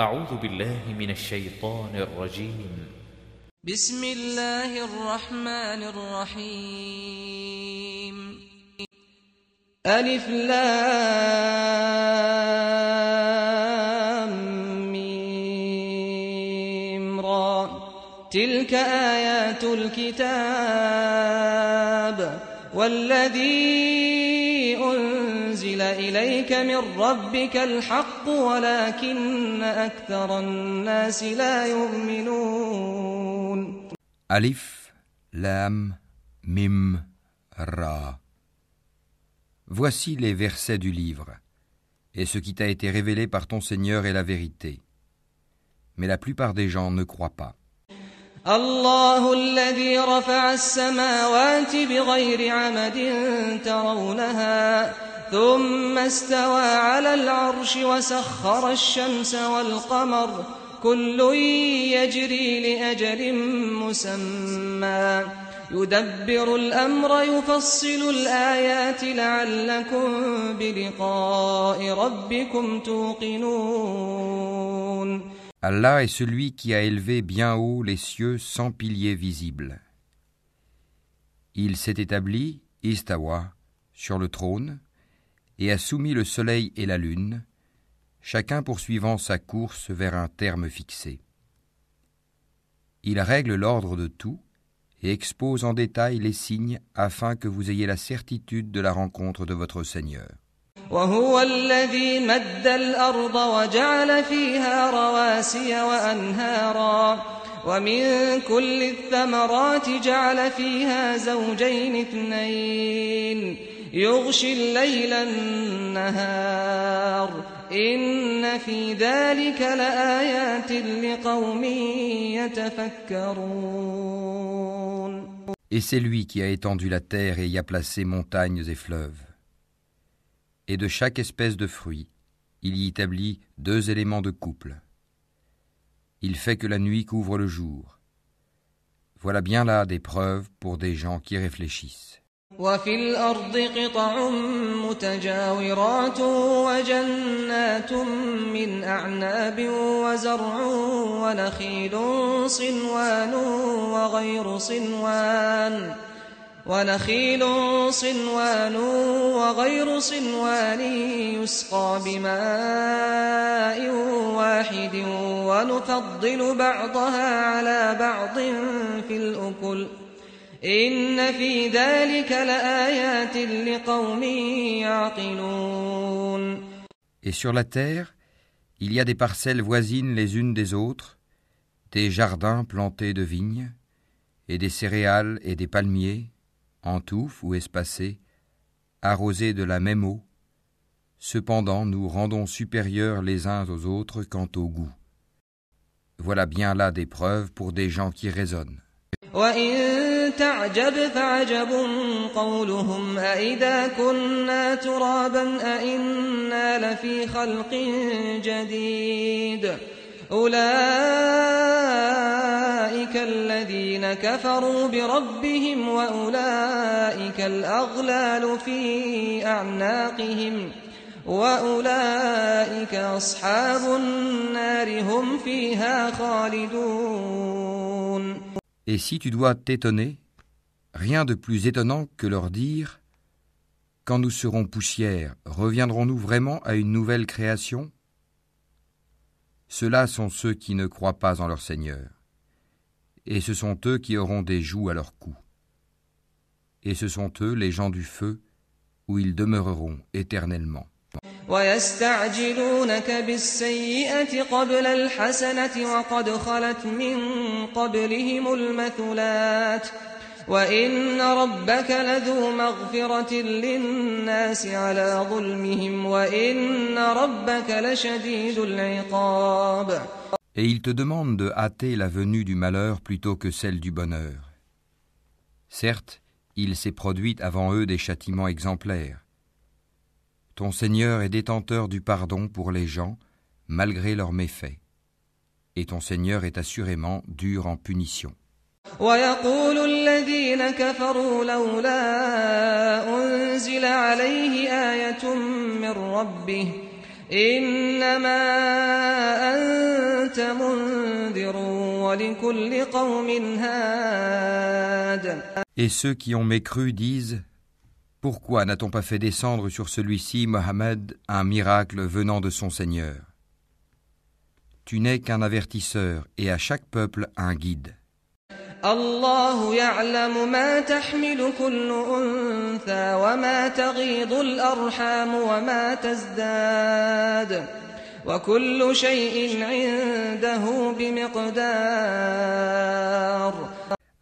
أعوذ بالله من الشيطان الرجيم. بسم الله الرحمن الرحيم. ألف لام ميم را. تلك آيات الكتاب والذي أنزل إليك من ربك الحق ولكن أكثر الناس لا يؤمنون Alif, Lam, Mim, Ra. Voici les versets du livre, et ce qui t'a été révélé par ton Seigneur est la vérité. Mais la plupart des gens ne croient pas. الله الذي رفع السماوات بغير عمد ترونها ثم استوى على العرش وسخر الشمس والقمر كل يجري لأجل مسمى يدبر الأمر يفصل الآيات لعلكم بلقاء ربكم توقنون Allah est celui qui a élevé bien haut les cieux sans piliers visibles. Il s'est établi, Istawa, sur le trône, et a soumis le soleil et la lune, chacun poursuivant sa course vers un terme fixé. Il règle l'ordre de tout et expose en détail les signes afin que vous ayez la certitude de la rencontre de votre Seigneur. وهو الذي مد الأرض وجعل فيها رواسي وأنهارا ومن كل الثمرات جعل فيها زوجين اثنين يغشي الليل النهار إن في ذلك لآيات لقوم يتفكرون Et c'est lui qui a étendu la terre et y a placé montagnes et fleuves. Et de chaque espèce de fruit, il y établit deux éléments de couple. Il fait que la nuit couvre le jour. Voilà bien là des preuves pour des gens qui réfléchissent. وفي الأرض قطع متجاورات وجنات من أعناب وزرع ونخيل صنوان وغير صنوان ونخيل صنوان وغير صنوان يسقى بماء واحد ونفضل بعضها على بعض في الأكل إن في ذلك لآيات لقوم يعقلون Et sur la terre, il y a des parcelles voisines les unes des autres, des jardins plantés de vignes, et des céréales et des palmiers, en touffes ou espacés, arrosés de la même eau. Cependant, nous rendons supérieurs les uns aux autres quant au goût. Voilà bien là des preuves pour des gens qui raisonnent. وإن تعجب فعجب قولهم أإذا كنا ترابا أإنا لفي خلق جديد أولئك الذين كفروا بربهم وأولئك الأغلال في أعناقهم وأولئك أصحاب النار هم فيها خالدون Et si tu dois t'étonner, rien de plus étonnant que leur dire Quand nous serons poussière, reviendrons-nous vraiment à une nouvelle création? Ceux-là sont ceux qui ne croient pas en leur Seigneur, et ce sont eux qui auront des joues à leur cou. Et ce sont eux les gens du feu, où ils demeureront éternellement. ويستعجلونك بالسيئة قبل الحسنة وقد خلت من قبلهم المثلات وإن ربك لذو مغفرة للناس على ظلمهم وإن ربك لشديد العقاب Et ils te demandent de hâter la venue du malheur plutôt que celle du bonheur. Certes, il s'est produit avant eux des châtiments exemplaires. Ton Seigneur est détenteur du pardon pour les gens, malgré leurs méfaits. Et ton Seigneur est assurément dur en punition. ويقول الذين كفروا لولا أنزل عليه آية من ربه إنما أنت منذر ولكل قوم هاد Et ceux qui ont mécru disent Pourquoi n'a-t-on pas fait descendre sur celui-ci, Mohammed, un miracle venant de son Seigneur Tu n'es qu'un avertisseur et à chaque peuple un guide. الله يعلم ما تحمل كل أنثى وما تغيض الأرحام وما تزداد وكل شيء عنده بمقدار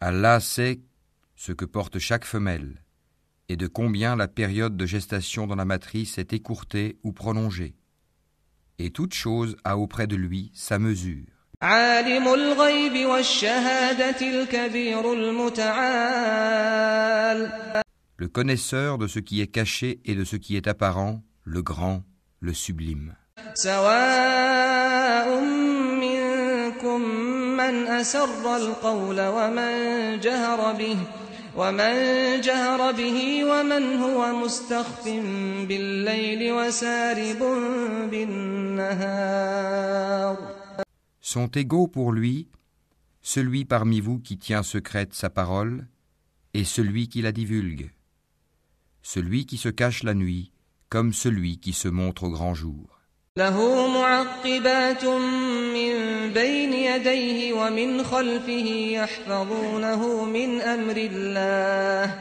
Allah sait ce que porte chaque femelle et de combien la période de gestation dans la matrice est écourtée ou prolongée. Et toute chose a auprès de lui sa mesure. Le connaisseur de ce qui est caché et de ce qui est apparent, le grand, le sublime. سواء منكم من أسر القول ومن جهر به ومن جهر به ومن هو مستخف بالليل وسارب بالنهار Sont égaux pour lui celui parmi vous qui tient secrète sa parole et celui qui la divulgue, celui qui se cache la nuit comme celui qui se montre au grand jour. له معقبات من بين يديه ومن خلفه يحفظونه من أمر الله.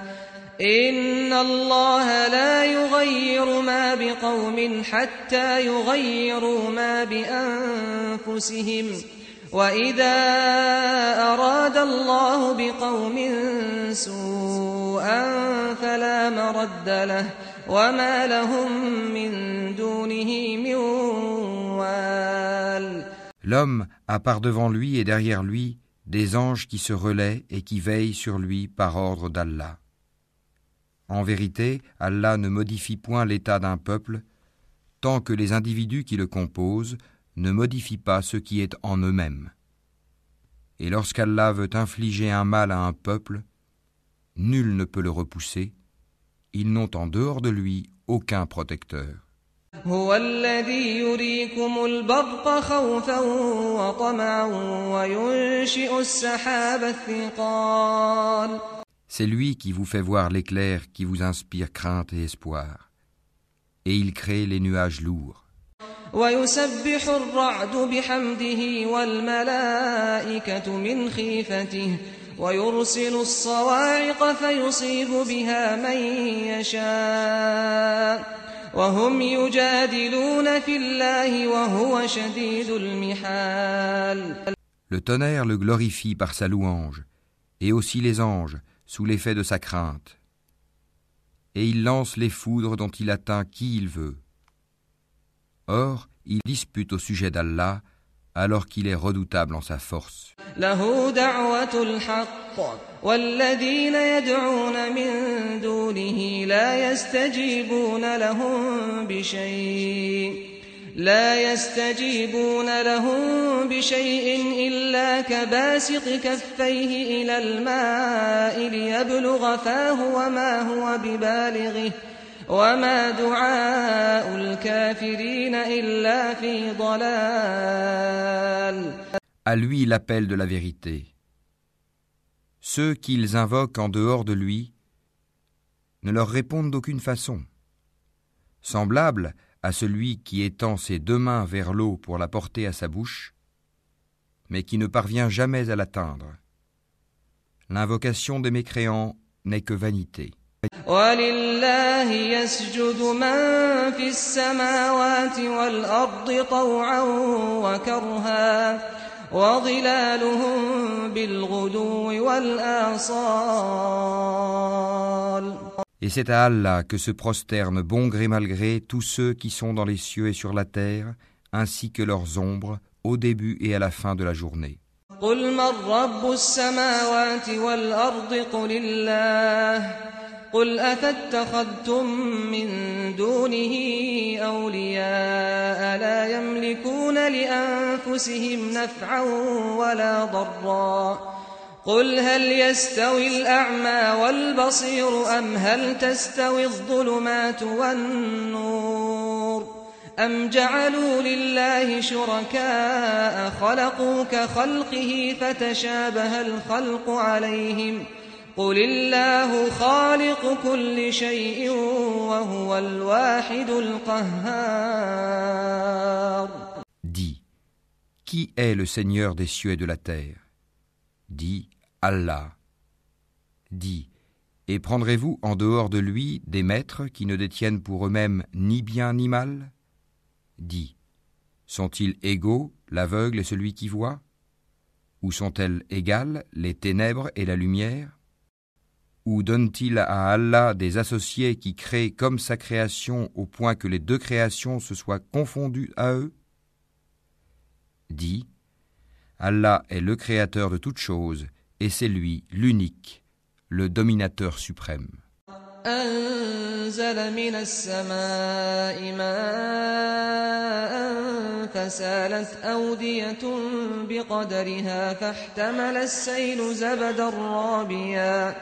إن الله لا يغير ما بقوم حتى يغيروا ما بأنفسهم. وإذا أراد الله بقوم سوءا فلا مرد له. وما لهم من دونه من وال L'homme a par devant lui et derrière lui des anges qui se relaient et qui veillent sur lui par ordre d'Allah. En vérité, Allah ne modifie point l'état d'un peuple tant que les individus qui le composent ne modifient pas ce qui est en eux-mêmes. Et lorsqu'Allah veut infliger un mal à un peuple, nul ne peut le repousser, ils n'ont en dehors de lui aucun protecteur. هو الذي يريكم البرق خوفا وطمعا وينشئ السحاب الثقال C'est lui qui vous fait voir l'éclair qui vous inspire crainte et espoir. Et il crée les nuages lourds. ويسبح الرعد بحمده والملائكة من خيفته ويرسل الصواعق فيصيب بها من يشاء وهم يجادلون في الله وهو شديد المحال Le tonnerre le glorifie par sa louange, et aussi les anges, sous l'effet de sa crainte. Et il lance les foudres dont il atteint qui il veut. Or, il dispute au sujet d'Allah, alors qu'il est redoutable en sa force. له دعوة الحق والذين يدعون من دونه لا يستجيبون لهم بشيء لا يستجيبون لهم بشيء إلا كباسط كفيه إلى الماء ليبلغ فاه وما هو ببالغه وما دعاء الكافرين إلا في ضلال À lui l'appel de la vérité. Ceux qu'ils invoquent en dehors de lui ne leur répondent d'aucune façon. Semblable à celui qui étend ses deux mains vers l'eau pour la porter à sa bouche, mais qui ne parvient jamais à l'atteindre. L'invocation des mécréants n'est que vanité. ولله يسجد من في السماوات والأرض طوعا وكرها وظلالهم بالغدو والآصال Et c'est à Allah que se prosternent bon gré mal gré tous ceux qui sont dans les cieux et sur la terre, ainsi que leurs ombres, au début et à la fin de la journée. قل من رب السماوات والأرض قل الله قل أفاتخذتم من دونه أولياء لا يملكون لأنفسهم نفعا ولا ضرا. قل هل يستوي الأعمى والبصير أم هل تستوي الظلمات والنور؟ أم جعلوا لله شركاء خلقوا كخلقه فتشابه الخلق عليهم قل الله خالق كل شيء وهو الواحد القهار Dis, qui est le Seigneur des cieux et de la terre Dis, Allah. Dis, et prendrez-vous en dehors de lui des maîtres qui ne détiennent pour eux-mêmes ni bien ni mal Dis, sont-ils égaux l'aveugle et celui qui voit Ou sont-elles égales les ténèbres et la lumière Ou donne-t-il à Allah des associés qui créent comme sa création au point que les deux créations se soient confondues à eux Dis, Allah est le créateur de toutes choses et c'est lui l'unique, le dominateur suprême. أنزل من السماء ماء فسالت أودية بقدرها فاحتمل السيل زبدا رابيا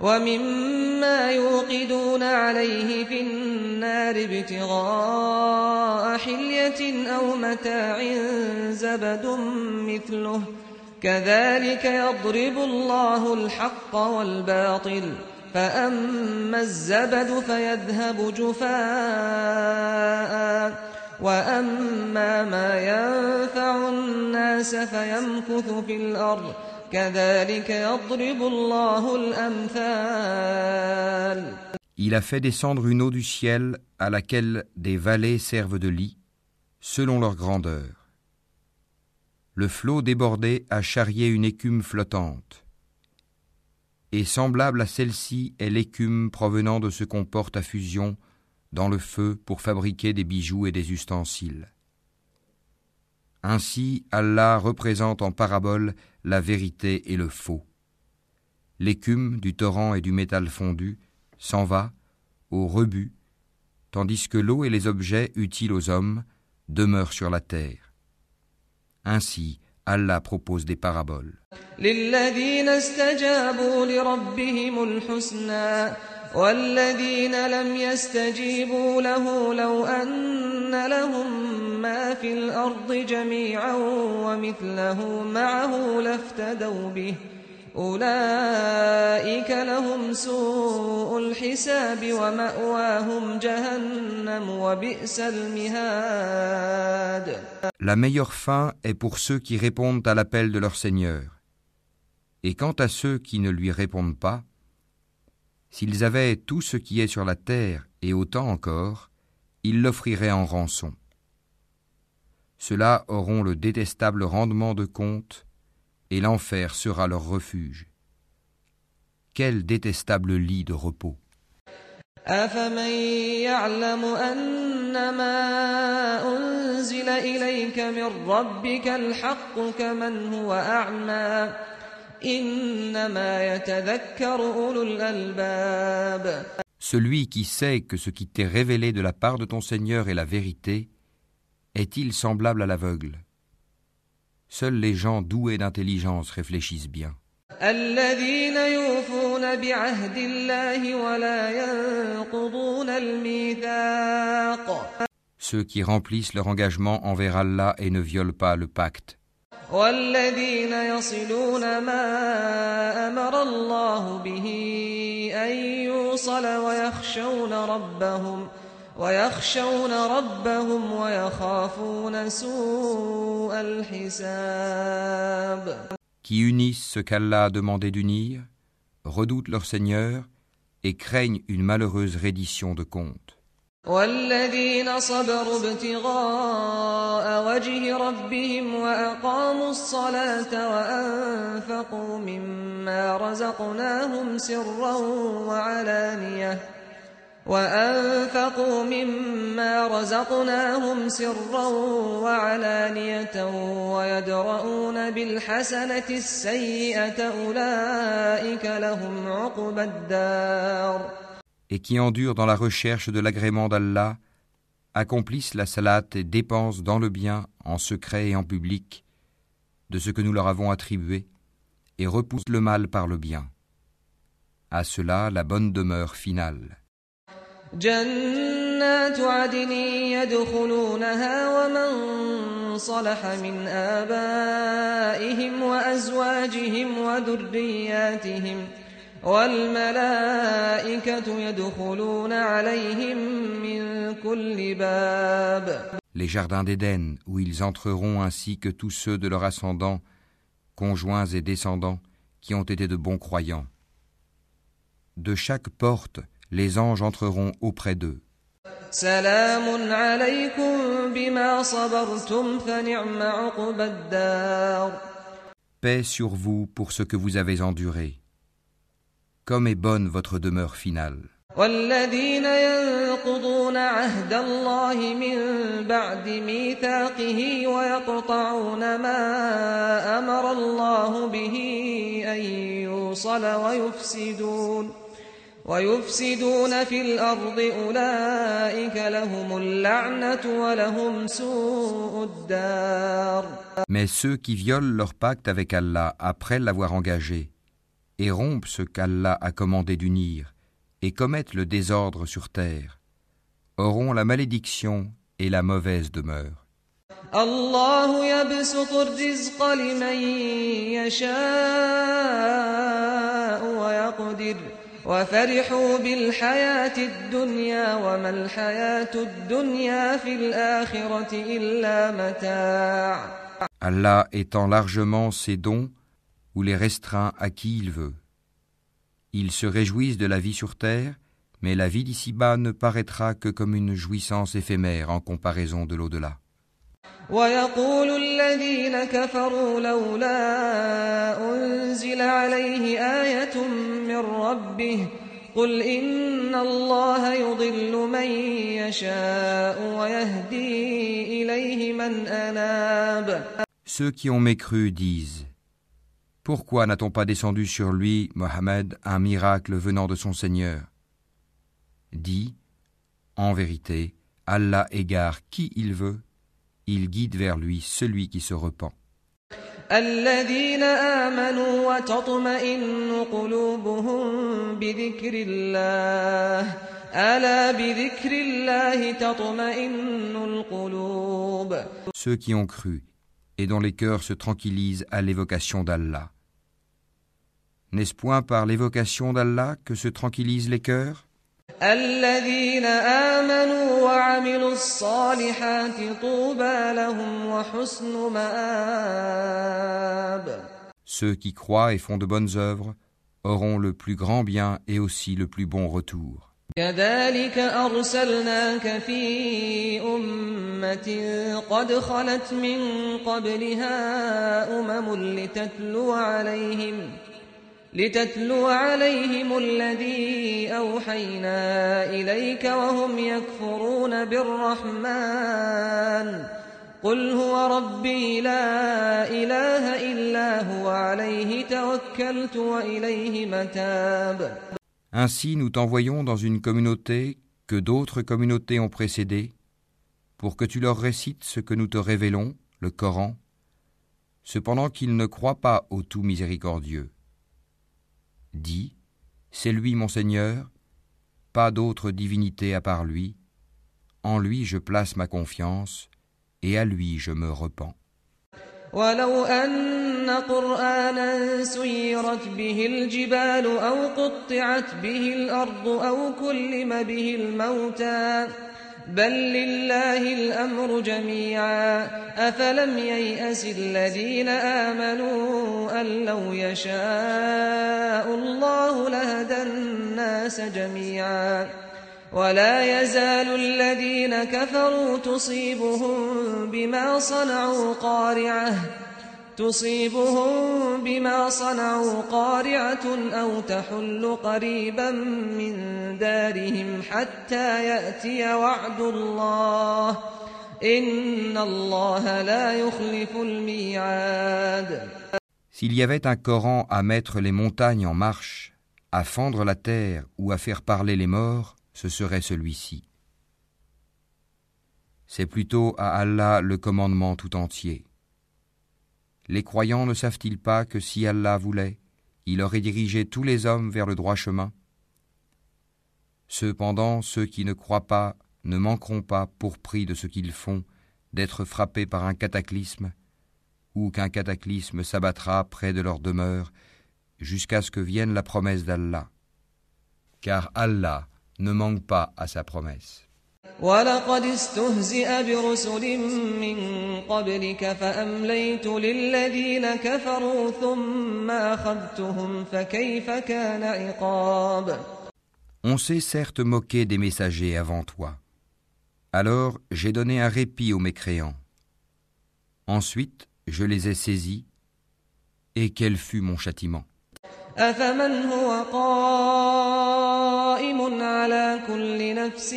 ومما يوقدون عليه في النار ابتغاء حلية أو متاع زبد مثله كذلك يضرب الله الحق والباطل فأما الزبد فيذهب جفاء وأما ما ينفع الناس فيمكث في الأرض Il a fait descendre une eau du ciel à laquelle des vallées servent de lit, selon leur grandeur. Le flot débordé a charrié une écume flottante. Et semblable à celle-ci est l'écume provenant de ce qu'on porte à fusion dans le feu pour fabriquer des bijoux et des ustensiles. Ainsi, Allah représente en parabole la vérité et le faux. L'écume du torrent et du métal fondu s'en va au rebut, tandis que l'eau et les objets utiles aux hommes demeurent sur la terre. Ainsi, Allah propose des paraboles. والذين لم يستجيبوا له لو أن لهم ما في الأرض جميعا ومثله معه لافتدوا به أولئك لهم سوء الحساب ومأواهم جهنم وبئس المهاد La meilleure fin est pour ceux qui répondent à l'appel de leur Seigneur. Et quant à ceux qui ne lui répondent pas, s'ils avaient tout ce qui est sur la terre et autant encore, ils l'offriraient en rançon. Ceux-là auront le détestable rendement de compte, et l'enfer sera leur refuge. Quel détestable lit de repos. Celui qui sait que ce qui t'est révélé de la part de ton Seigneur est la vérité, est-il semblable à l'aveugle? Seuls les gens doués d'intelligence réfléchissent bien. Ceux qui remplissent leur engagement envers Allah et ne violent pas le pacte والذين يصلون ما أمر الله به أن يوصل ويخشون ربهم ويخشون ربهم ويخافون سوء الحساب Qui unissent ce qu'Allah a demandé d'unir, redoutent leur Seigneur et craignent une malheureuse reddition de compte. والذين صبروا ابتغاء وجه ربهم وأقاموا الصلاة وأنفقوا مما رزقناهم سرا وعلانية وأنفقوا مما رزقناهم سرا وعلانية ويدرؤون بالحسنة السيئة أولئك لهم عقبى الدار Et qui endurent dans la recherche de l'agrément d'Allah, accomplissent la salat et dépensent dans le bien, en secret et en public, de ce que nous leur avons attribué, et repoussent le mal par le bien. À cela la bonne demeure finale. جنات عدن يدخلونها ومن صلح من آبائهم وأزواجهم وذرياتهم Les jardins d'Éden, où ils entreront ainsi que tous ceux de leur ascendant, conjoints et descendants, qui ont été de bons croyants. De chaque porte, les anges entreront auprès d'eux. Paix sur vous pour ce que vous avez enduré Comme est bonne votre demeure finale. والذين ينقضون عهد الله من بعد ميثاقه ويقطعون ما أمر الله به أن يوصل ويفسدون ويفسدون في الأرض أولئك لهم اللعنة ولهم سوء الدار Mais ceux qui violent leur pacte avec Allah après l'avoir engagé, et rompent ce qu'Allah a commandé d'unir, et commettent le désordre sur terre, auront la malédiction et la mauvaise demeure. الله يبسط الرزق لمن يشاء ويقدر وفرحوا بالحياة الدنيا وما الحياة الدنيا في الآخرة إلا متاع Allah étend largement ses dons ou les restreint à qui il veut. Ils se réjouissent de la vie sur terre, mais la vie d'ici-bas ne paraîtra que comme une jouissance éphémère en comparaison de l'au-delà. ويقول الذين كفروا لولا أنزل عليه آية من ربه قل إن الله يضل من يشاء ويهدي إليه من أناب Ceux qui ont mécru disent Pourquoi n'a-t-on pas descendu sur lui, Mohammed, un miracle venant de son Seigneur Dis En vérité, Allah égare qui il veut, il guide vers lui celui qui se repent. الذين آمنوا وتطمئن قلوبهم بذكر الله ألا بذكر الله تطمئن القلوب Ceux qui ont cru et dont les cœurs se tranquillisent à l'évocation d'Allah. N'est-ce point par l'évocation d'Allah que se tranquillisent les cœurs الذين آمنوا وعملوا الصالحات طوبى لهم وحسن مآب Ceux qui croient et font de bonnes œuvres auront le plus grand bien et aussi le plus bon retour. كذلك أرسلناك في أمة قد خلت من قبلها أمم لتتلو عليهم لتتلو عليهم الذي أوحينا إليك وهم يكفرون بالرحمن قل هو ربي لا إله إلا هو عليه توكلت وإليه متاب Ainsi nous t'envoyons dans une communauté que d'autres communautés ont précédée, pour que tu leur récites ce que nous te révélons, le Coran, cependant qu'ils ne croient pas au tout miséricordieux. Dis, c'est lui mon Seigneur, pas d'autre divinité à part lui, en lui je place ma confiance, et à lui je me repens. ولو أن قرآنا سيرت به الجبال أو قطعت به الأرض أو كلم به الموتى بل لله الأمر جميعا. أفلم ييأس الذين آمنوا أن لو يشاء الله لهدى الناس جميعا. ولا يزال الذين كفروا تصيبهم بما صنعوا قارعة. تصيبهم بما صنعوا قارعة أو تحل قريبا من دارهم حتى يأتي وعد الله إن الله لا يخلف الميعاد S'il y avait un Coran à mettre les montagnes en marche, à fendre la terre ou à faire parler les morts, ce serait celui-ci. C'est plutôt à Allah le commandement tout entier. Les croyants ne savent-ils pas que si Allah voulait, il aurait dirigé tous les hommes vers le droit chemin? Cependant, ceux qui ne croient pas ne manqueront pas, pour prix de ce qu'ils font, d'être frappés par un cataclysme, ou qu'un cataclysme s'abattra près de leur demeure, jusqu'à ce que vienne la promesse d'Allah. Car Allah ne manque pas à sa promesse. ولقد استهزئ برسل من قبلك فأمليت للذين كفروا ثم أخذتهم فكيف كان عقاب On s'est certes moqué des messagers avant toi. Alors j'ai donné un répit aux mécréants. Ensuite, je les ai saisis, et quel fut mon châtiment أفمن هو قائم على كل نفس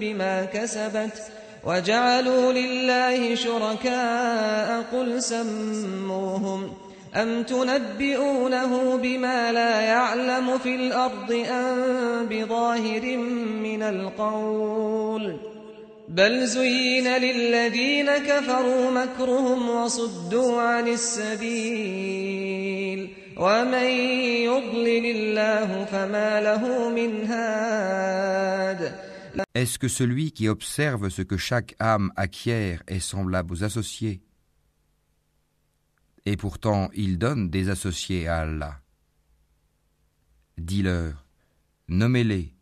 بما كسبت وجعلوا لله شركاء قل سموهم أم تنبئونه بما لا يعلم في الأرض أم بظاهر من القول بل زين للذين كفروا مكرهم وصدوا عن السبيل ومن يضلل الله فما له من هاد Est-ce que celui qui observe ce que chaque âme acquiert est semblable aux associés Et pourtant il donne des associés à Allah. Dis-leur, nommez-les,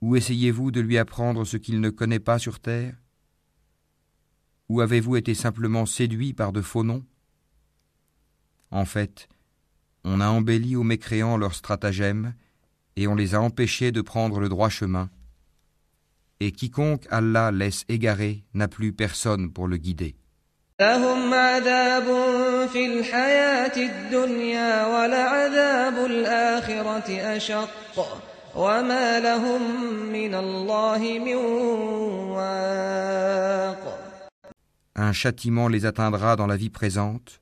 ou essayez-vous de lui apprendre ce qu'il ne connaît pas sur terre Ou avez-vous été simplement séduit par de faux noms En fait, on a embelli aux mécréants leurs stratagèmes et on les a empêchés de prendre le droit chemin. Et quiconque Allah laisse égarer n'a plus personne pour le guider. Un châtiment les atteindra dans la vie présente.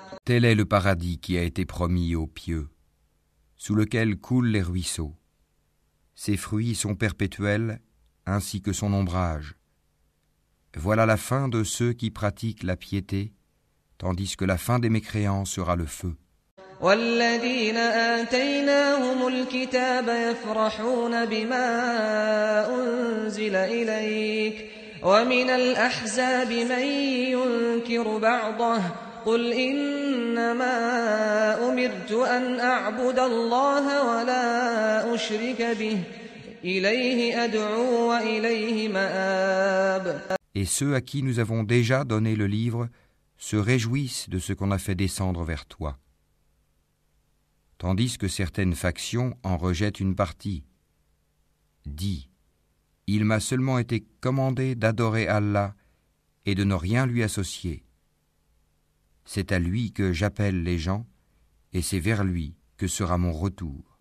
Tel est le paradis qui a été promis aux pieux, sous lequel coulent les ruisseaux. Ses fruits sont perpétuels, ainsi que son ombrage. Voilà la fin de ceux qui pratiquent la piété, tandis que la fin des mécréants sera le feu. والذين آتيناهم الكتاب يفرحون بما أنزل إليك ومن الأحزاب من ينكر بعضه قل إنما أمرت أن أعبد الله ولا أشرك به إليه أدعو وإليه مآب Et ceux à qui nous avons déjà donné le livre se réjouissent de ce qu'on a fait descendre vers toi. tandis que certaines factions en rejettent une partie. Dis, il m'a seulement été commandé d'adorer Allah et de ne rien lui associer. C'est à lui que j'appelle les gens, et c'est vers lui que sera mon retour.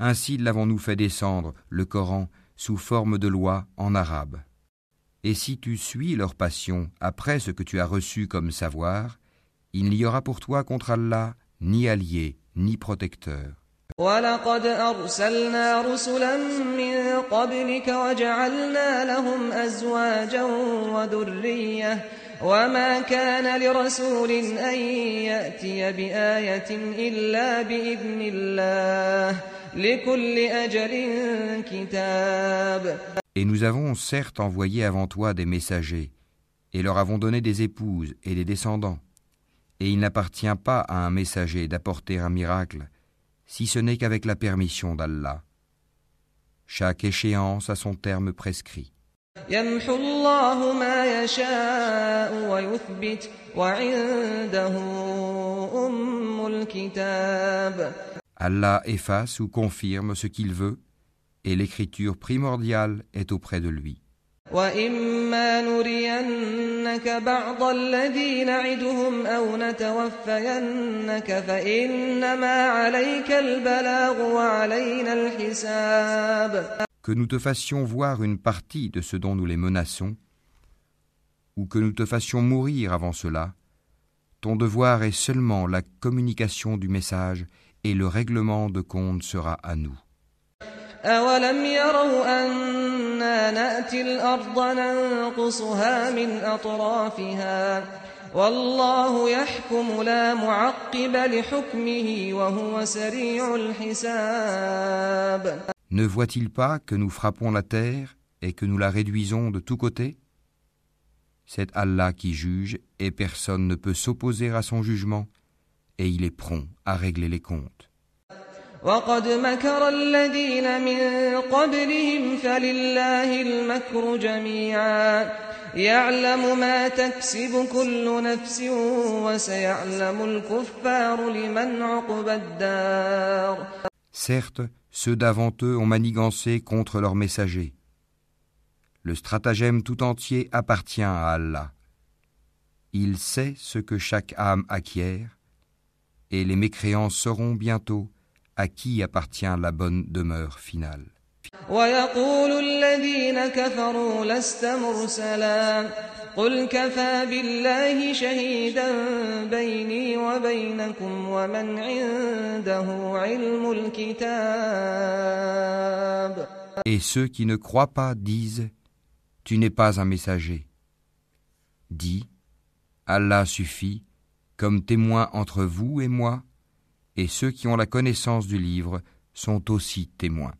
Ainsi l'avons-nous fait descendre, le Coran, sous forme de loi en arabe. Et si tu suis leur passion après ce que tu as reçu comme savoir, il n'y aura pour toi contre Allah ni allié, ni protecteur. وما كان لرسول أن يأتي بآية إلا بإذن الله لكل أجل كتاب Et nous avons certes envoyé avant toi des messagers, et leur avons donné des épouses et des descendants. Et il n'appartient pas à un messager d'apporter un miracle, si ce n'est qu'avec la permission d'Allah. Chaque échéance a son terme prescrit. Allah efface ou confirme ce qu'il veut, et l'écriture primordiale est auprès de lui. وإما نرينك بعض الذي نعدهم أو نتوفينك فإنما عليك البلاغ وعلينا الحساب Que nous te fassions voir une partie de ce dont nous les menaçons, ou que nous te fassions mourir avant cela, ton devoir est seulement la communication du message et le règlement de compte sera à nous. أولم يروا أنا نأتي الأرض ننقصها من أطرافها والله يحكم لا معقب لحكمه وهو سريع الحساب Ne voit-il pas que nous frappons la terre et que nous la réduisons de tous côtés C'est Allah qui juge et personne ne peut s'opposer à son jugement et il est prompt à régler les comptes. وقد مكر الذين من قبلهم فلله المكر جميعا يعلم ما تكسب كل نفس وسيعلم الكفار لمن عقب الدار Certes, ceux d'avant eux ont manigancé contre leurs messagers. Le stratagème tout entier appartient à Allah. Il sait ce que chaque âme acquiert, et les mécréants sauront bientôt à qui appartient la bonne demeure finale. ويقول الذين كفروا لست مرسلا قل كفى بالله شهيدا بيني وبينكم ومن عنده علم الكتاب Et ceux qui ne croient pas disent Tu n'es pas un messager. Dis Allah suffit comme témoin entre vous et moi et ceux qui ont la connaissance du livre sont aussi témoins.